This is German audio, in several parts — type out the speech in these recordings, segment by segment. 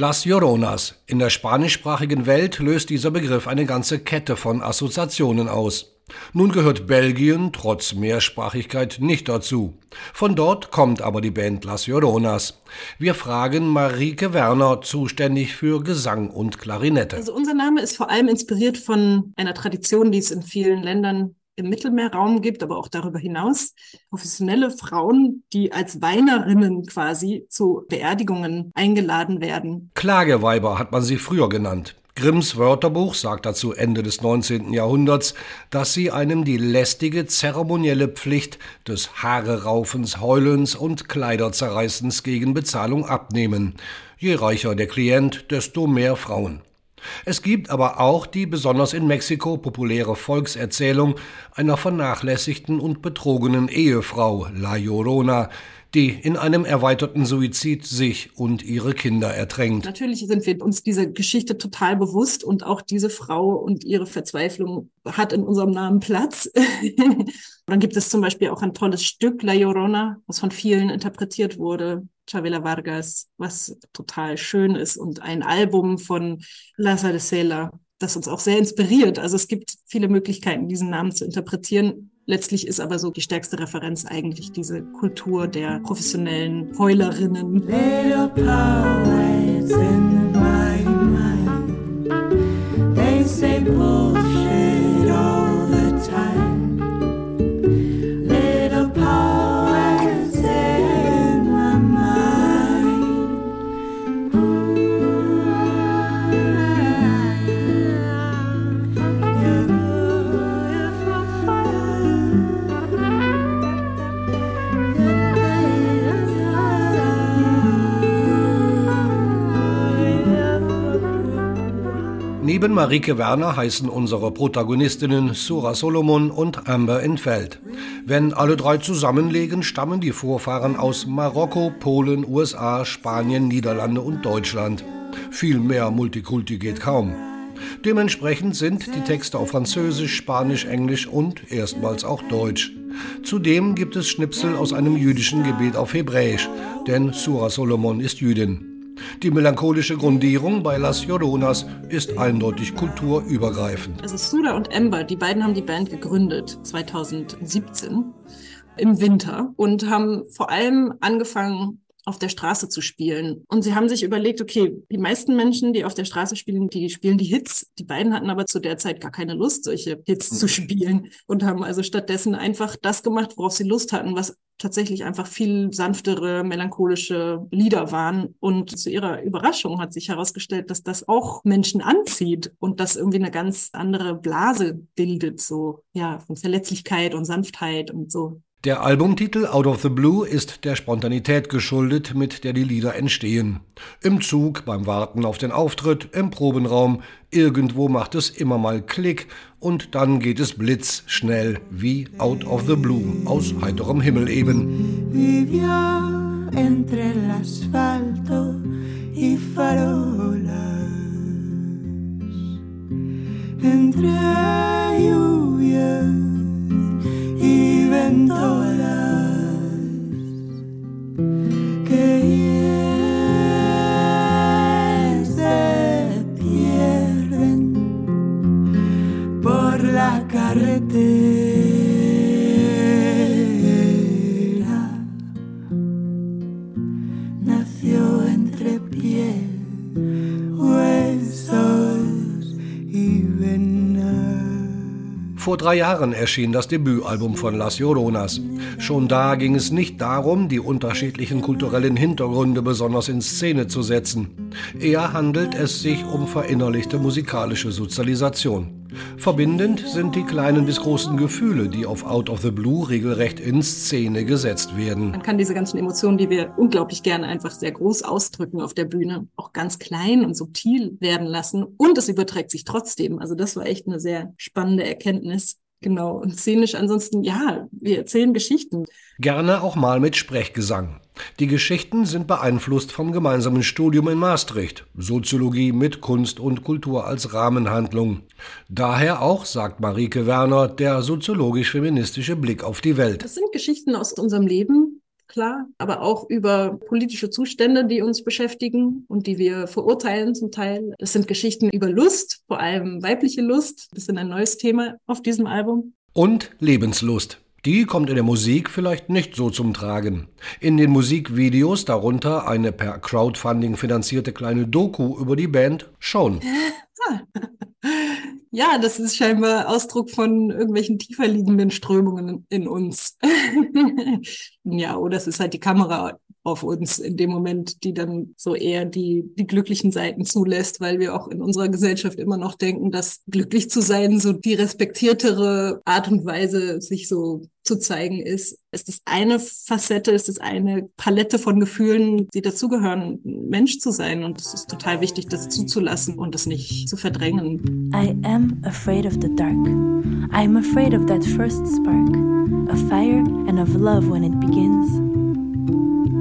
Las Lloronas. In der spanischsprachigen Welt löst dieser Begriff eine ganze Kette von Assoziationen aus. Nun gehört Belgien trotz Mehrsprachigkeit nicht dazu. Von dort kommt aber die Band Las Lloronas. Wir fragen Marike Werner, zuständig für Gesang und Klarinette. Also unser Name ist vor allem inspiriert von einer Tradition, die es in vielen Ländern im Mittelmeerraum gibt, aber auch darüber hinaus professionelle Frauen, die als Weinerinnen quasi zu Beerdigungen eingeladen werden. Klageweiber hat man sie früher genannt. Grimms Wörterbuch sagt dazu Ende des 19. Jahrhunderts, dass sie einem die lästige zeremonielle Pflicht des Haareraufens, Heulens und Kleiderzerreißens gegen Bezahlung abnehmen. Je reicher der Klient, desto mehr Frauen. Es gibt aber auch die besonders in Mexiko populäre Volkserzählung einer vernachlässigten und betrogenen Ehefrau, La Llorona, die in einem erweiterten Suizid sich und ihre Kinder ertränkt. Natürlich sind wir uns diese Geschichte total bewusst und auch diese Frau und ihre Verzweiflung hat in unserem Namen Platz. Dann gibt es zum Beispiel auch ein tolles Stück, La Llorona, was von vielen interpretiert wurde. Chavela Vargas, was total schön ist und ein Album von Laza de Sela, das uns auch sehr inspiriert. Also es gibt viele Möglichkeiten, diesen Namen zu interpretieren. Letztlich ist aber so die stärkste Referenz eigentlich diese Kultur der professionellen Heulerinnen. Neben Marike Werner heißen unsere Protagonistinnen Sura Solomon und Amber Infeld. Wenn alle drei zusammenlegen, stammen die Vorfahren aus Marokko, Polen, USA, Spanien, Niederlande und Deutschland. Viel mehr Multikulti geht kaum. Dementsprechend sind die Texte auf Französisch, Spanisch, Englisch und erstmals auch Deutsch. Zudem gibt es Schnipsel aus einem jüdischen Gebet auf Hebräisch, denn Sura Solomon ist Jüdin. Die melancholische Grundierung bei Las Lloronas ist eindeutig kulturübergreifend. Also Sura und Ember, die beiden haben die Band gegründet 2017 im Winter und haben vor allem angefangen, auf der Straße zu spielen. Und sie haben sich überlegt, okay, die meisten Menschen, die auf der Straße spielen, die spielen die Hits. Die beiden hatten aber zu der Zeit gar keine Lust, solche Hits zu mhm. spielen und haben also stattdessen einfach das gemacht, worauf sie Lust hatten, was tatsächlich einfach viel sanftere, melancholische Lieder waren. Und zu ihrer Überraschung hat sich herausgestellt, dass das auch Menschen anzieht und das irgendwie eine ganz andere Blase bildet, so, ja, von Verletzlichkeit und Sanftheit und so. Der Albumtitel Out of the Blue ist der Spontanität geschuldet, mit der die Lieder entstehen. Im Zug, beim Warten auf den Auftritt, im Probenraum, irgendwo macht es immer mal Klick und dann geht es blitzschnell wie Out of the Blue aus heiterem Himmel eben. Vivía entre el asfalto y farolas, entre por la carretera. Vor drei Jahren erschien das Debütalbum von Las Lloronas. Schon da ging es nicht darum, die unterschiedlichen kulturellen Hintergründe besonders in Szene zu setzen. Eher handelt es sich um verinnerlichte musikalische Sozialisation. Verbindend sind die kleinen bis großen Gefühle, die auf Out of the Blue regelrecht in Szene gesetzt werden. Man kann diese ganzen Emotionen, die wir unglaublich gerne einfach sehr groß ausdrücken auf der Bühne, auch ganz klein und subtil werden lassen. Und es überträgt sich trotzdem. Also das war echt eine sehr spannende Erkenntnis. Genau. Und szenisch ansonsten, ja, wir erzählen Geschichten. Gerne auch mal mit Sprechgesang. Die Geschichten sind beeinflusst vom gemeinsamen Studium in Maastricht. Soziologie mit Kunst und Kultur als Rahmenhandlung. Daher auch, sagt Marike Werner, der soziologisch-feministische Blick auf die Welt. Das sind Geschichten aus unserem Leben, klar, aber auch über politische Zustände, die uns beschäftigen und die wir verurteilen zum Teil. Es sind Geschichten über Lust, vor allem weibliche Lust. Das ist ein neues Thema auf diesem Album. Und Lebenslust. Die kommt in der Musik vielleicht nicht so zum Tragen. In den Musikvideos, darunter eine per Crowdfunding finanzierte kleine Doku über die Band, schon. Ja, das ist scheinbar Ausdruck von irgendwelchen tiefer liegenden Strömungen in uns. ja, oder es ist halt die Kamera auf uns in dem Moment, die dann so eher die, die glücklichen Seiten zulässt, weil wir auch in unserer Gesellschaft immer noch denken, dass glücklich zu sein so die respektiertere Art und Weise, sich so zu zeigen ist. Ist das eine Facette, ist das eine Palette von Gefühlen, die dazugehören, Mensch zu sein. Und es ist total wichtig, das zuzulassen und das nicht zu verdrängen. I am afraid of the dark. I am afraid of that first spark, of fire and of love when it begins.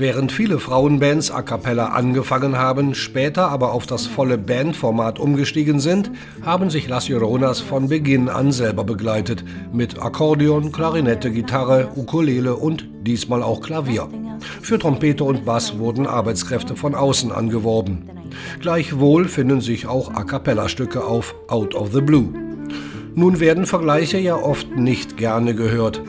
Während viele Frauenbands a cappella angefangen haben, später aber auf das volle Bandformat umgestiegen sind, haben sich Las Lloronas von Beginn an selber begleitet. Mit Akkordeon, Klarinette, Gitarre, Ukulele und diesmal auch Klavier. Für Trompete und Bass wurden Arbeitskräfte von außen angeworben. Gleichwohl finden sich auch A cappella-Stücke auf Out of the Blue. Nun werden Vergleiche ja oft nicht gerne gehört.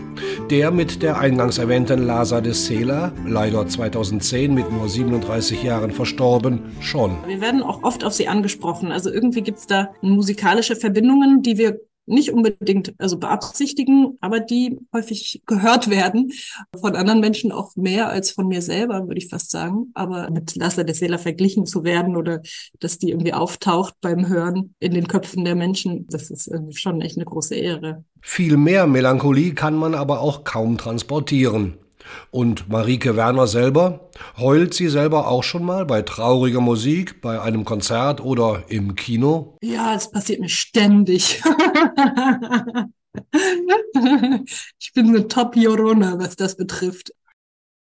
Der mit der eingangs erwähnten Lasa de Sela, leider 2010 mit nur 37 Jahren verstorben, schon. Wir werden auch oft auf sie angesprochen. Also irgendwie gibt es da musikalische Verbindungen, die wir nicht unbedingt also beabsichtigen, aber die häufig gehört werden von anderen Menschen auch mehr als von mir selber, würde ich fast sagen. Aber mit Lasse der Seele verglichen zu werden oder dass die irgendwie auftaucht beim Hören in den Köpfen der Menschen, das ist schon echt eine große Ehre. Viel mehr Melancholie kann man aber auch kaum transportieren. Und Marike Werner selber? Heult sie selber auch schon mal bei trauriger Musik, bei einem Konzert oder im Kino? Ja, es passiert mir ständig. ich bin eine Top-Jorona, was das betrifft.